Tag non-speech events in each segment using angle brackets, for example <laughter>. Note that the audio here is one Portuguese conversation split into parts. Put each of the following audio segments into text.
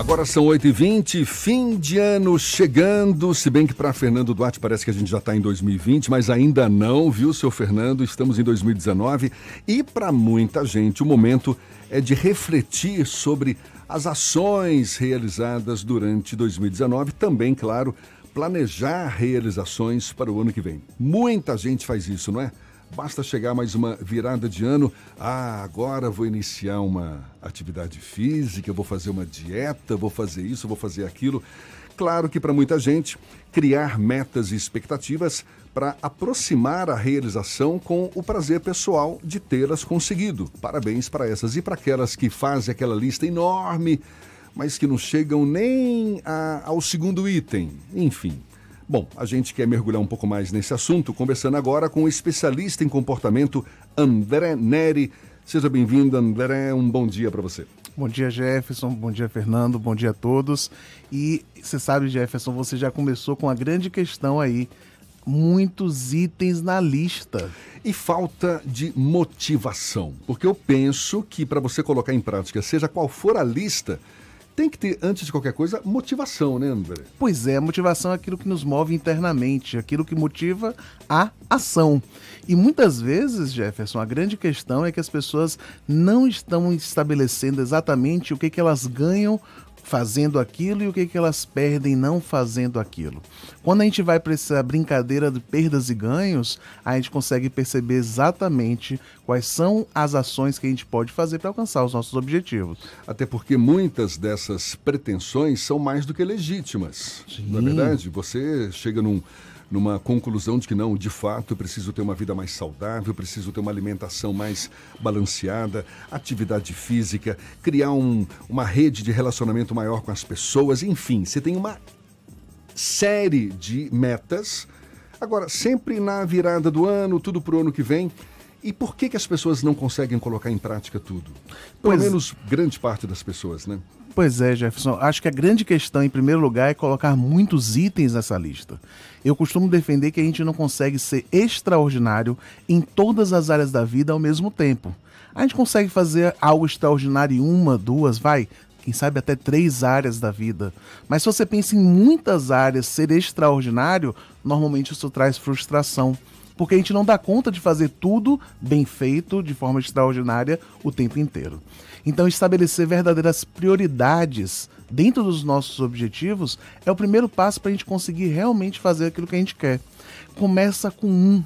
Agora são 8h20, fim de ano chegando. Se bem que para Fernando Duarte parece que a gente já está em 2020, mas ainda não, viu, seu Fernando? Estamos em 2019 e para muita gente o momento é de refletir sobre as ações realizadas durante 2019. Também, claro, planejar realizações para o ano que vem. Muita gente faz isso, não é? Basta chegar mais uma virada de ano. Ah, agora vou iniciar uma atividade física, vou fazer uma dieta, vou fazer isso, vou fazer aquilo. Claro que para muita gente, criar metas e expectativas para aproximar a realização com o prazer pessoal de tê-las conseguido. Parabéns para essas e para aquelas que fazem aquela lista enorme, mas que não chegam nem a, ao segundo item. Enfim, Bom, a gente quer mergulhar um pouco mais nesse assunto, conversando agora com o especialista em comportamento André Neri. Seja bem-vindo, André. Um bom dia para você. Bom dia, Jefferson. Bom dia, Fernando. Bom dia a todos. E você sabe, Jefferson, você já começou com a grande questão aí. Muitos itens na lista. E falta de motivação. Porque eu penso que para você colocar em prática, seja qual for a lista, tem que ter, antes de qualquer coisa, motivação, né, André? Pois é, motivação é aquilo que nos move internamente, aquilo que motiva a ação. E muitas vezes, Jefferson, a grande questão é que as pessoas não estão estabelecendo exatamente o que, que elas ganham fazendo aquilo e o que, que elas perdem não fazendo aquilo. Quando a gente vai para essa brincadeira de perdas e ganhos, a gente consegue perceber exatamente quais são as ações que a gente pode fazer para alcançar os nossos objetivos. Até porque muitas dessas pretensões são mais do que legítimas. Sim. Na é verdade, você chega num numa conclusão de que não, de fato, eu preciso ter uma vida mais saudável, preciso ter uma alimentação mais balanceada, atividade física, criar um, uma rede de relacionamento maior com as pessoas, enfim, você tem uma série de metas. Agora, sempre na virada do ano, tudo para o ano que vem. E por que, que as pessoas não conseguem colocar em prática tudo? Pelo pois... menos grande parte das pessoas, né? Pois é, Jefferson. Acho que a grande questão, em primeiro lugar, é colocar muitos itens nessa lista. Eu costumo defender que a gente não consegue ser extraordinário em todas as áreas da vida ao mesmo tempo. A gente consegue fazer algo extraordinário em uma, duas, vai, quem sabe até três áreas da vida. Mas se você pensa em muitas áreas ser extraordinário, normalmente isso traz frustração porque a gente não dá conta de fazer tudo bem feito, de forma extraordinária, o tempo inteiro. Então, estabelecer verdadeiras prioridades dentro dos nossos objetivos é o primeiro passo para a gente conseguir realmente fazer aquilo que a gente quer. Começa com um,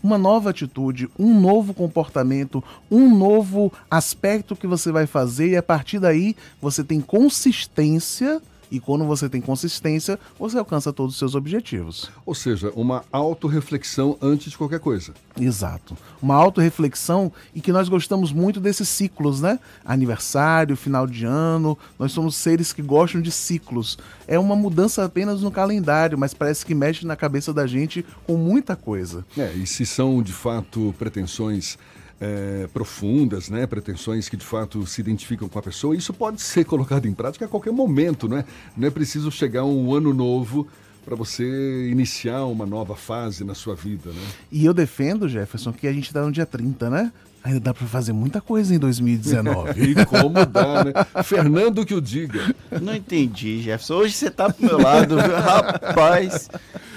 uma nova atitude, um novo comportamento, um novo aspecto que você vai fazer e a partir daí você tem consistência e quando você tem consistência, você alcança todos os seus objetivos. Ou seja, uma autorreflexão antes de qualquer coisa. Exato. Uma autorreflexão e que nós gostamos muito desses ciclos, né? Aniversário, final de ano, nós somos seres que gostam de ciclos. É uma mudança apenas no calendário, mas parece que mexe na cabeça da gente com muita coisa. É, e se são de fato pretensões é, profundas, né? pretensões que de fato se identificam com a pessoa. Isso pode ser colocado em prática a qualquer momento, não é? Não é preciso chegar um ano novo para você iniciar uma nova fase na sua vida, né? E eu defendo, Jefferson, que a gente está no dia 30, né? Ainda dá para fazer muita coisa em 2019. <laughs> e como dá, né? Fernando que o diga. Não entendi, Jefferson. Hoje você tá pro meu lado, <laughs> rapaz.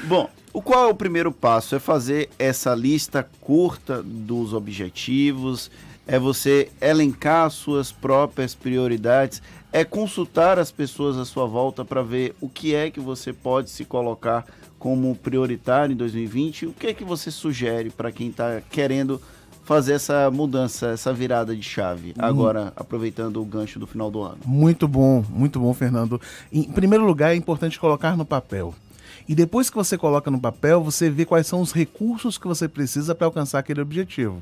Bom, o qual é o primeiro passo? É fazer essa lista curta dos objetivos, é você elencar suas próprias prioridades, é consultar as pessoas à sua volta para ver o que é que você pode se colocar como prioritário em 2020, o que é que você sugere para quem está querendo fazer essa mudança, essa virada de chave, hum. agora aproveitando o gancho do final do ano. Muito bom, muito bom, Fernando. Em primeiro lugar, é importante colocar no papel. E depois que você coloca no papel, você vê quais são os recursos que você precisa para alcançar aquele objetivo.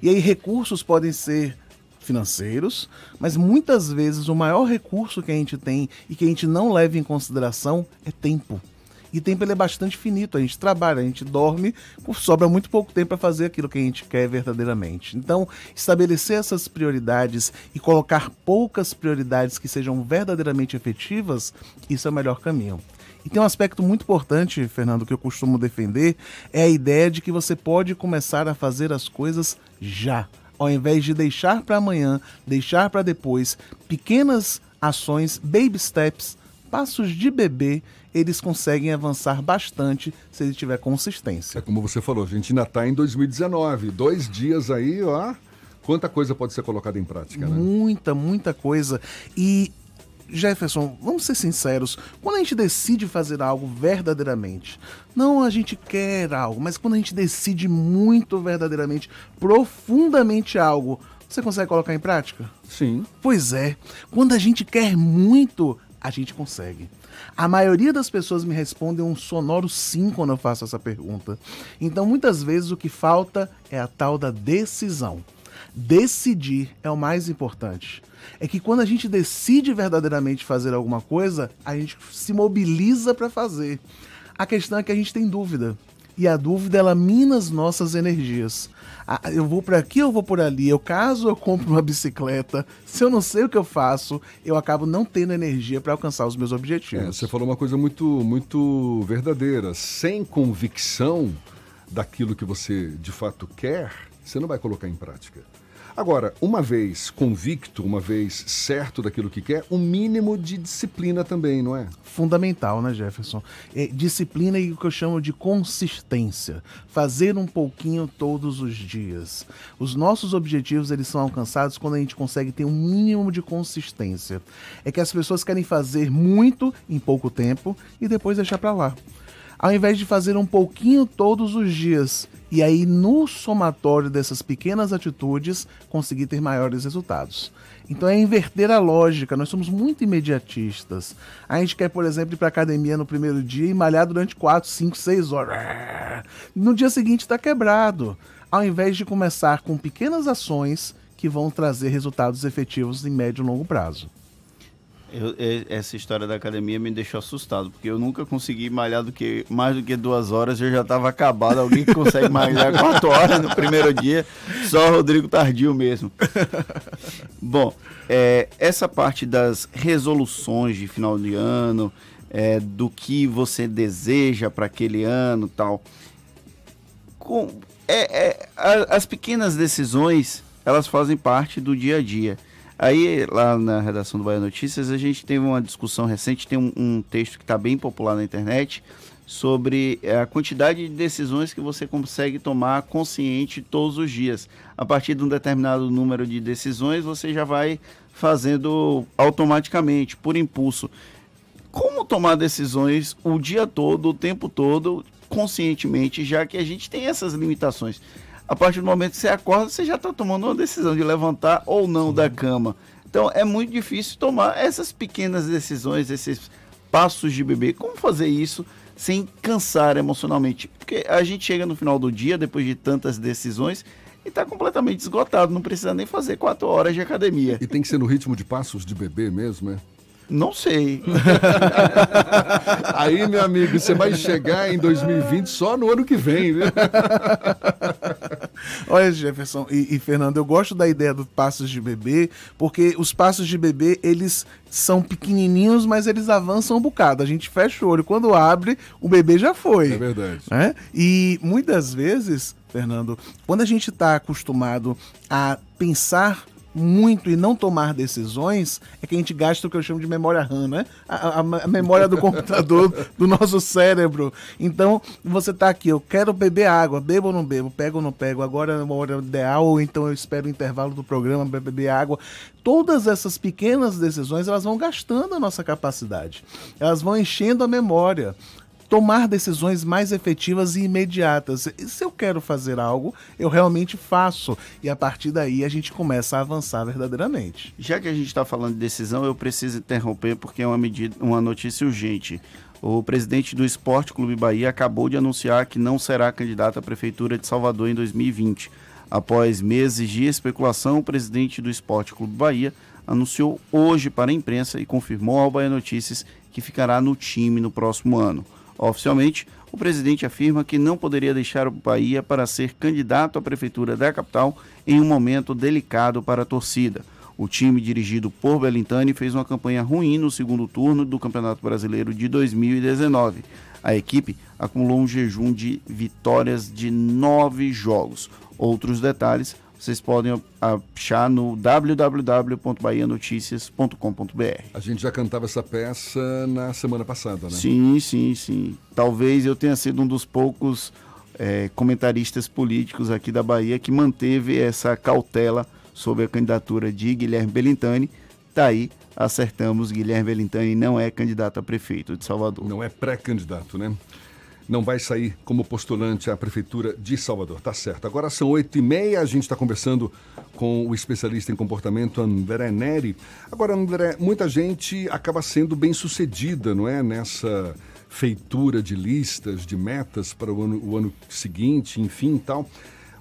E aí, recursos podem ser financeiros, mas muitas vezes o maior recurso que a gente tem e que a gente não leva em consideração é tempo. E tempo ele é bastante finito. A gente trabalha, a gente dorme, sobra muito pouco tempo para fazer aquilo que a gente quer verdadeiramente. Então, estabelecer essas prioridades e colocar poucas prioridades que sejam verdadeiramente efetivas, isso é o melhor caminho. E tem um aspecto muito importante, Fernando, que eu costumo defender, é a ideia de que você pode começar a fazer as coisas já, ao invés de deixar para amanhã, deixar para depois pequenas ações, baby steps, passos de bebê, eles conseguem avançar bastante se ele tiver consistência. É como você falou, a gente ainda está em 2019, dois dias aí, ó, quanta coisa pode ser colocada em prática, né? Muita, muita coisa. E Jefferson, vamos ser sinceros, quando a gente decide fazer algo verdadeiramente, não a gente quer algo, mas quando a gente decide muito verdadeiramente, profundamente algo, você consegue colocar em prática? Sim. Pois é, quando a gente quer muito, a gente consegue. A maioria das pessoas me respondem um sonoro sim quando eu faço essa pergunta. Então, muitas vezes o que falta é a tal da decisão. Decidir é o mais importante. É que quando a gente decide verdadeiramente fazer alguma coisa, a gente se mobiliza para fazer. A questão é que a gente tem dúvida. E a dúvida ela mina as nossas energias. Ah, eu vou por aqui, eu vou por ali. Eu caso eu compro uma bicicleta. Se eu não sei o que eu faço, eu acabo não tendo energia para alcançar os meus objetivos. É, você falou uma coisa muito, muito verdadeira. Sem convicção daquilo que você de fato quer, você não vai colocar em prática. Agora, uma vez convicto, uma vez certo daquilo que quer, um mínimo de disciplina também, não é? Fundamental, né, Jefferson? É, disciplina e o que eu chamo de consistência. Fazer um pouquinho todos os dias. Os nossos objetivos, eles são alcançados quando a gente consegue ter um mínimo de consistência. É que as pessoas querem fazer muito em pouco tempo e depois deixar para lá ao invés de fazer um pouquinho todos os dias e aí no somatório dessas pequenas atitudes conseguir ter maiores resultados. Então é inverter a lógica, nós somos muito imediatistas. A gente quer, por exemplo, ir para academia no primeiro dia e malhar durante 4, 5, 6 horas. No dia seguinte está quebrado. Ao invés de começar com pequenas ações que vão trazer resultados efetivos em médio e longo prazo. Eu, essa história da academia me deixou assustado, porque eu nunca consegui malhar do que, mais do que duas horas, eu já estava acabado. Alguém que consegue <laughs> malhar quatro horas no primeiro dia, só o Rodrigo Tardio mesmo. Bom, é, essa parte das resoluções de final de ano, é, do que você deseja para aquele ano tal. Com, é, é as pequenas decisões, elas fazem parte do dia a dia. Aí, lá na redação do Bahia Notícias, a gente teve uma discussão recente, tem um, um texto que está bem popular na internet, sobre eh, a quantidade de decisões que você consegue tomar consciente todos os dias. A partir de um determinado número de decisões, você já vai fazendo automaticamente, por impulso. Como tomar decisões o dia todo, o tempo todo, conscientemente, já que a gente tem essas limitações? A partir do momento que você acorda, você já está tomando uma decisão de levantar ou não Sim. da cama. Então é muito difícil tomar essas pequenas decisões, esses passos de bebê. Como fazer isso sem cansar emocionalmente? Porque a gente chega no final do dia, depois de tantas decisões, e está completamente esgotado, não precisa nem fazer quatro horas de academia. E tem que ser no ritmo de passos de bebê mesmo, é? Não sei. <laughs> Aí, meu amigo, você vai chegar em 2020 só no ano que vem, viu? <laughs> Olha, Jefferson e, e, Fernando, eu gosto da ideia dos passos de bebê, porque os passos de bebê, eles são pequenininhos, mas eles avançam um bocado. A gente fecha o olho, quando abre, o bebê já foi. É verdade. Né? E muitas vezes, Fernando, quando a gente está acostumado a pensar muito e não tomar decisões, é que a gente gasta o que eu chamo de memória RAM, né? A, a, a memória do computador, <laughs> do nosso cérebro. Então, você tá aqui, eu quero beber água, bebo ou não bebo, pego ou não pego, agora é uma hora ideal, ou então eu espero o intervalo do programa para beber água. Todas essas pequenas decisões, elas vão gastando a nossa capacidade. Elas vão enchendo a memória tomar decisões mais efetivas e imediatas. E se eu quero fazer algo, eu realmente faço. E a partir daí a gente começa a avançar verdadeiramente. Já que a gente está falando de decisão, eu preciso interromper porque é uma, medida, uma notícia urgente. O presidente do Esporte Clube Bahia acabou de anunciar que não será candidato à Prefeitura de Salvador em 2020. Após meses de especulação, o presidente do Esporte Clube Bahia anunciou hoje para a imprensa e confirmou ao Bahia Notícias que ficará no time no próximo ano. Oficialmente, o presidente afirma que não poderia deixar o Bahia para ser candidato à prefeitura da capital em um momento delicado para a torcida. O time dirigido por Belintani fez uma campanha ruim no segundo turno do Campeonato Brasileiro de 2019. A equipe acumulou um jejum de vitórias de nove jogos. Outros detalhes vocês podem achar no www.bahianoticias.com.br. A gente já cantava essa peça na semana passada, né? Sim, sim, sim. Talvez eu tenha sido um dos poucos é, comentaristas políticos aqui da Bahia que manteve essa cautela sobre a candidatura de Guilherme Belintani. Tá aí, acertamos, Guilherme Belintani não é candidato a prefeito de Salvador. Não é pré-candidato, né? Não vai sair como postulante à Prefeitura de Salvador. Tá certo. Agora são oito e meia, a gente está conversando com o especialista em comportamento André Neri. Agora, André, muita gente acaba sendo bem sucedida, não é? Nessa feitura de listas, de metas para o ano, o ano seguinte, enfim tal.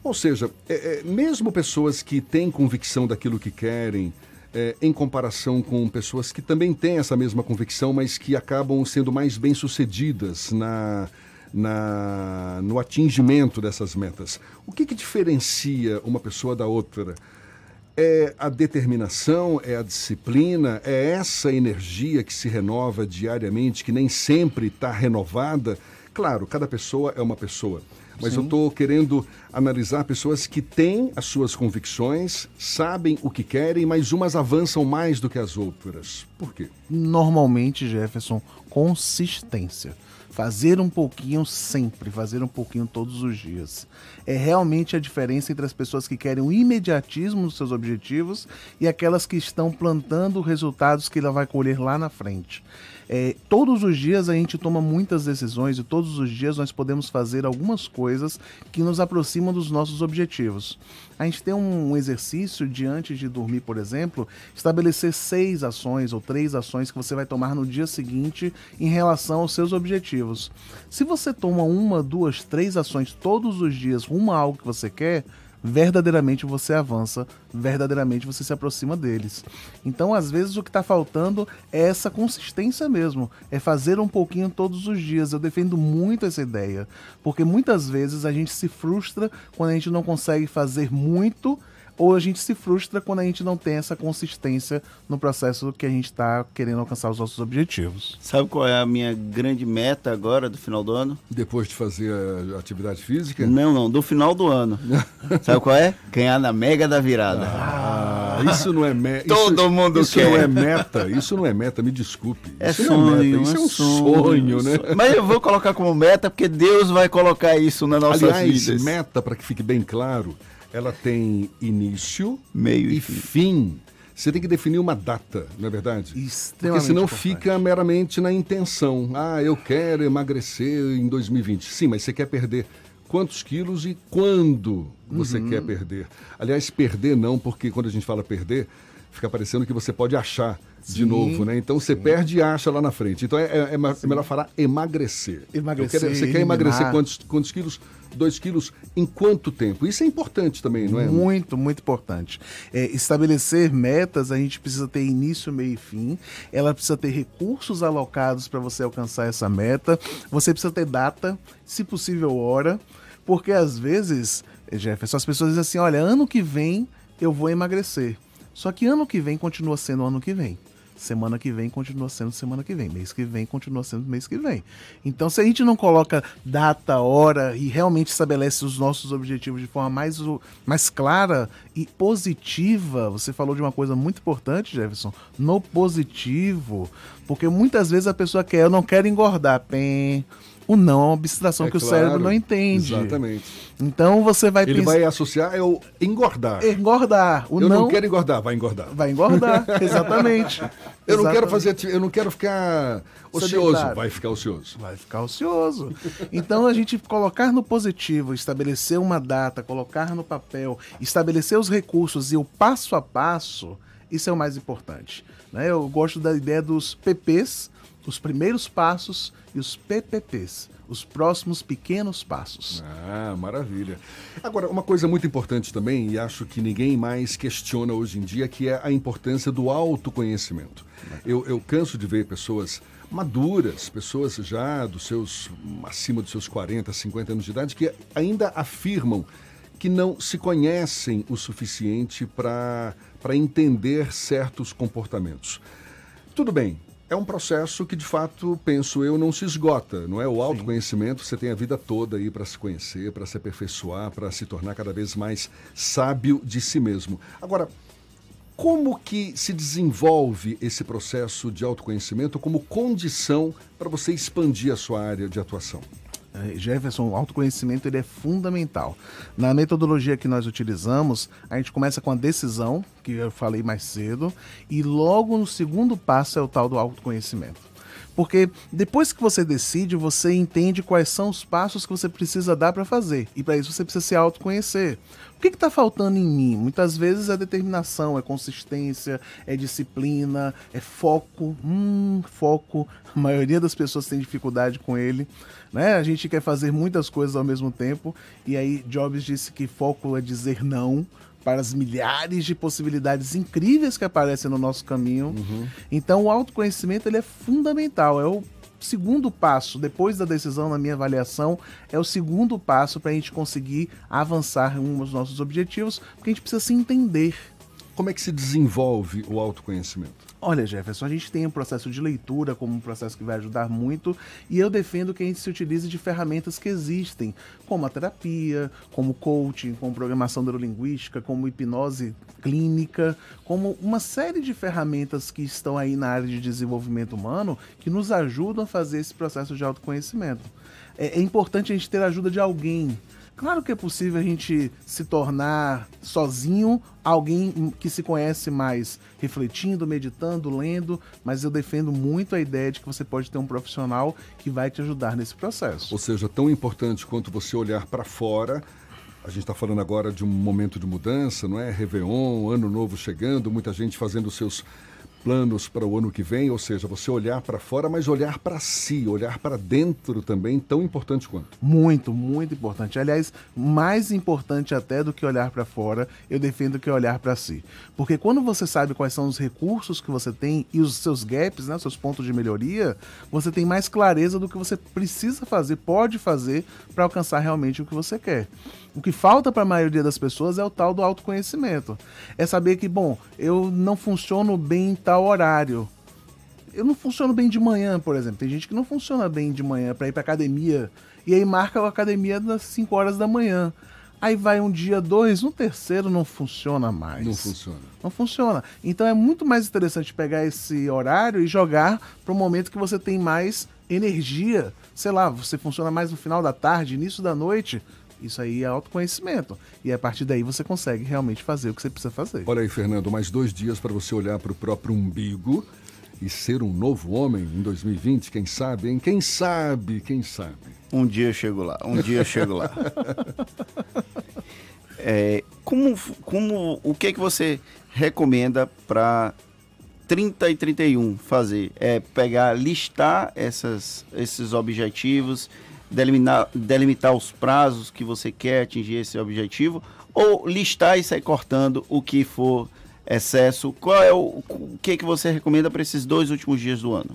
Ou seja, é, é, mesmo pessoas que têm convicção daquilo que querem, é, em comparação com pessoas que também têm essa mesma convicção, mas que acabam sendo mais bem-sucedidas na, na, no atingimento dessas metas. O que, que diferencia uma pessoa da outra? É a determinação, é a disciplina, é essa energia que se renova diariamente, que nem sempre está renovada. Claro, cada pessoa é uma pessoa. Mas Sim. eu estou querendo analisar pessoas que têm as suas convicções, sabem o que querem, mas umas avançam mais do que as outras. Por quê? Normalmente, Jefferson, consistência. Fazer um pouquinho sempre, fazer um pouquinho todos os dias. É realmente a diferença entre as pessoas que querem o imediatismo dos seus objetivos e aquelas que estão plantando resultados que ela vai colher lá na frente. É, todos os dias a gente toma muitas decisões e todos os dias nós podemos fazer algumas coisas que nos aproximam dos nossos objetivos. A gente tem um exercício de antes de dormir, por exemplo, estabelecer seis ações ou três ações que você vai tomar no dia seguinte em relação aos seus objetivos. Se você toma uma, duas, três ações todos os dias rumo a algo que você quer, verdadeiramente você avança, verdadeiramente você se aproxima deles. Então, às vezes, o que está faltando é essa consistência mesmo, é fazer um pouquinho todos os dias. Eu defendo muito essa ideia, porque muitas vezes a gente se frustra quando a gente não consegue fazer muito ou a gente se frustra quando a gente não tem essa consistência no processo que a gente está querendo alcançar os nossos objetivos. Sabe qual é a minha grande meta agora do final do ano? Depois de fazer a atividade física? Não, não, do final do ano. <laughs> Sabe qual é? Ganhar na Mega da Virada. Ah, isso não é meta. Todo mundo isso quer. Isso não é meta, isso não é meta, me desculpe. É isso sonho, é meta, isso é um sonho, sonho, né? Mas eu vou colocar como meta porque Deus vai colocar isso na nossa vida. Aliás, meta, para que fique bem claro, ela tem início, meio e, fim. fim. Você tem que definir uma data, não é verdade? Porque senão importante. fica meramente na intenção. Ah, eu quero emagrecer em 2020. Sim, mas você quer perder quantos quilos e quando você uhum. quer perder. Aliás, perder não, porque quando a gente fala perder, fica parecendo que você pode achar Sim. de novo, né? Então você Sim. perde e acha lá na frente. Então é, é, é, é melhor falar emagrecer. Emagrecer. Quero, você quer emagrecer quantos, quantos quilos? Dois quilos em quanto tempo? Isso é importante também, não é? Muito, muito importante. É, estabelecer metas, a gente precisa ter início, meio e fim. Ela precisa ter recursos alocados para você alcançar essa meta. Você precisa ter data, se possível, hora. Porque às vezes, Jefferson, as pessoas dizem assim: olha, ano que vem eu vou emagrecer. Só que ano que vem continua sendo ano que vem. Semana que vem continua sendo semana que vem. Mês que vem continua sendo mês que vem. Então, se a gente não coloca data, hora e realmente estabelece os nossos objetivos de forma mais, mais clara e positiva, você falou de uma coisa muito importante, Jefferson, no positivo. Porque muitas vezes a pessoa quer, eu não quero engordar. Pem, o não é uma abstração é que claro, o cérebro não entende. Exatamente. Então você vai Ele pensar... vai associar é o engordar. Engordar. O eu não... não quero engordar, vai engordar. Vai engordar, <laughs> exatamente. eu não quero fazer, eu não quero ficar ocioso, vai ficar ocioso. Vai ficar ocioso. Então a gente colocar no positivo, estabelecer uma data, colocar no papel, estabelecer os recursos e o passo a passo, isso é o mais importante. Né? Eu gosto da ideia dos PPs, os primeiros passos e os PPPs, os próximos pequenos passos. Ah, maravilha. Agora, uma coisa muito importante também, e acho que ninguém mais questiona hoje em dia, que é a importância do autoconhecimento. Eu, eu canso de ver pessoas maduras, pessoas já dos seus acima dos seus 40, 50 anos de idade, que ainda afirmam que não se conhecem o suficiente para entender certos comportamentos. Tudo bem, é um processo que, de fato, penso eu, não se esgota, não é? O autoconhecimento, você tem a vida toda aí para se conhecer, para se aperfeiçoar, para se tornar cada vez mais sábio de si mesmo. Agora, como que se desenvolve esse processo de autoconhecimento como condição para você expandir a sua área de atuação? É, Jefferson, o autoconhecimento ele é fundamental. Na metodologia que nós utilizamos, a gente começa com a decisão, que eu falei mais cedo, e logo no segundo passo é o tal do autoconhecimento. Porque depois que você decide, você entende quais são os passos que você precisa dar para fazer. E para isso você precisa se autoconhecer. O que está faltando em mim? Muitas vezes é determinação, é consistência, é disciplina, é foco. Hum, foco. A maioria das pessoas tem dificuldade com ele. Né? A gente quer fazer muitas coisas ao mesmo tempo. E aí Jobs disse que foco é dizer não para as milhares de possibilidades incríveis que aparecem no nosso caminho. Uhum. Então, o autoconhecimento ele é fundamental, é o segundo passo, depois da decisão, na minha avaliação, é o segundo passo para a gente conseguir avançar em um dos nossos objetivos, porque a gente precisa se entender. Como é que se desenvolve o autoconhecimento? Olha, Jefferson, a gente tem um processo de leitura como um processo que vai ajudar muito, e eu defendo que a gente se utilize de ferramentas que existem, como a terapia, como coaching, como programação neurolinguística, como hipnose clínica, como uma série de ferramentas que estão aí na área de desenvolvimento humano que nos ajudam a fazer esse processo de autoconhecimento. É, é importante a gente ter a ajuda de alguém Claro que é possível a gente se tornar sozinho alguém que se conhece mais, refletindo, meditando, lendo, mas eu defendo muito a ideia de que você pode ter um profissional que vai te ajudar nesse processo. Ou seja, tão importante quanto você olhar para fora. A gente está falando agora de um momento de mudança, não é? Réveillon, ano novo chegando, muita gente fazendo seus planos para o ano que vem, ou seja, você olhar para fora, mas olhar para si, olhar para dentro também, tão importante quanto. Muito, muito importante. Aliás, mais importante até do que olhar para fora, eu defendo que olhar para si. Porque quando você sabe quais são os recursos que você tem e os seus gaps, né, seus pontos de melhoria, você tem mais clareza do que você precisa fazer, pode fazer para alcançar realmente o que você quer. O que falta para a maioria das pessoas é o tal do autoconhecimento. É saber que, bom, eu não funciono bem em tal horário. Eu não funciono bem de manhã, por exemplo. Tem gente que não funciona bem de manhã para ir para academia e aí marca a academia das 5 horas da manhã. Aí vai um dia, dois, um terceiro não funciona mais. Não funciona. Não funciona. Então é muito mais interessante pegar esse horário e jogar para o momento que você tem mais energia. Sei lá, você funciona mais no final da tarde, início da noite. Isso aí é autoconhecimento. E a partir daí você consegue realmente fazer o que você precisa fazer. Olha aí, Fernando, mais dois dias para você olhar para o próprio umbigo e ser um novo homem em 2020, quem sabe, hein? Quem sabe, quem sabe. Um dia eu chego lá, um dia eu chego lá. <laughs> é, como, como, o que é que você recomenda para 30 e 31 fazer? É pegar, listar essas, esses objetivos, delimitar, delimitar os prazos que você quer atingir esse objetivo, ou listar e sair cortando o que for excesso? Qual é o, o que, que você recomenda para esses dois últimos dias do ano?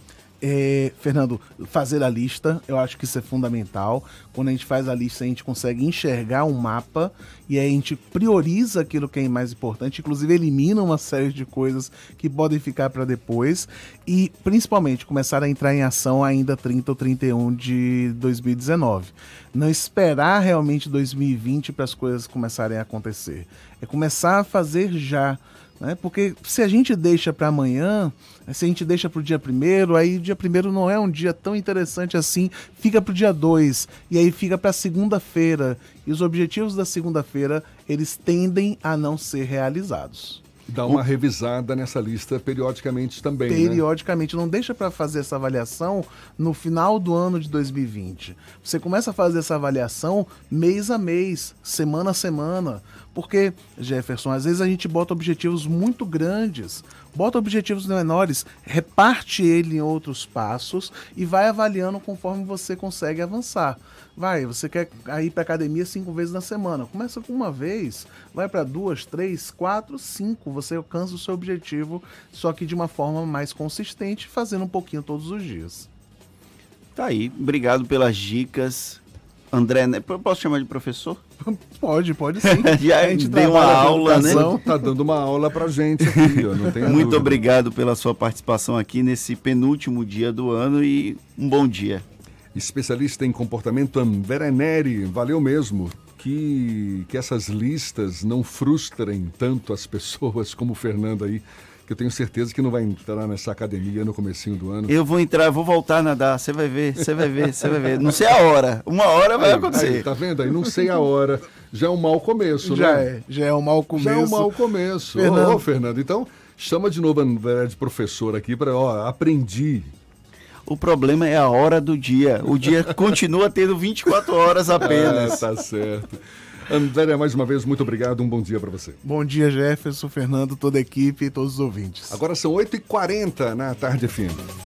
É, Fernando, fazer a lista, eu acho que isso é fundamental. Quando a gente faz a lista, a gente consegue enxergar um mapa e aí a gente prioriza aquilo que é mais importante, inclusive elimina uma série de coisas que podem ficar para depois e principalmente começar a entrar em ação ainda 30 ou 31 de 2019. Não esperar realmente 2020 para as coisas começarem a acontecer. É começar a fazer já né? Porque se a gente deixa para amanhã, se a gente deixa para o dia primeiro, aí o dia primeiro não é um dia tão interessante assim, fica para o dia dois, e aí fica para segunda-feira. E os objetivos da segunda-feira, eles tendem a não ser realizados. Dá uma revisada nessa lista periodicamente também. Né? Periodicamente. Né? Não deixa para fazer essa avaliação no final do ano de 2020. Você começa a fazer essa avaliação mês a mês, semana a semana. Porque, Jefferson, às vezes a gente bota objetivos muito grandes, bota objetivos menores, reparte ele em outros passos e vai avaliando conforme você consegue avançar. Vai, você quer ir para academia cinco vezes na semana. Começa com uma vez, vai para duas, três, quatro, cinco. Você alcança o seu objetivo, só que de uma forma mais consistente, fazendo um pouquinho todos os dias. Tá aí, obrigado pelas dicas André, né? posso chamar de professor? <laughs> Pode, pode sim. <laughs> Já a gente deu uma aula, né? Tá <laughs> dando uma aula pra gente aqui, ó, Muito dúvida. obrigado pela sua participação aqui nesse penúltimo dia do ano e um bom dia. Especialista em comportamento André Neri, valeu mesmo. Que, que essas listas não frustrem tanto as pessoas como o Fernando aí, que eu tenho certeza que não vai entrar nessa academia no comecinho do ano. Eu vou entrar, vou voltar a nadar, você vai ver, você vai ver, você vai ver. Não sei a hora, uma hora vai Aí, acontecer. aí, tá vendo aí? Não sei a hora. Já é um mau começo, Já né? é, já é um mau começo. Já é um mau começo. Ô, Fernando. ô, Fernando, então chama de novo André de professor aqui para, ó, aprendi. O problema é a hora do dia. O dia continua tendo 24 horas <laughs> apenas. Ah, tá certo. André, mais uma vez, muito obrigado. Um bom dia para você. Bom dia, Jefferson, Fernando, toda a equipe e todos os ouvintes. Agora são 8h40 na tarde FM.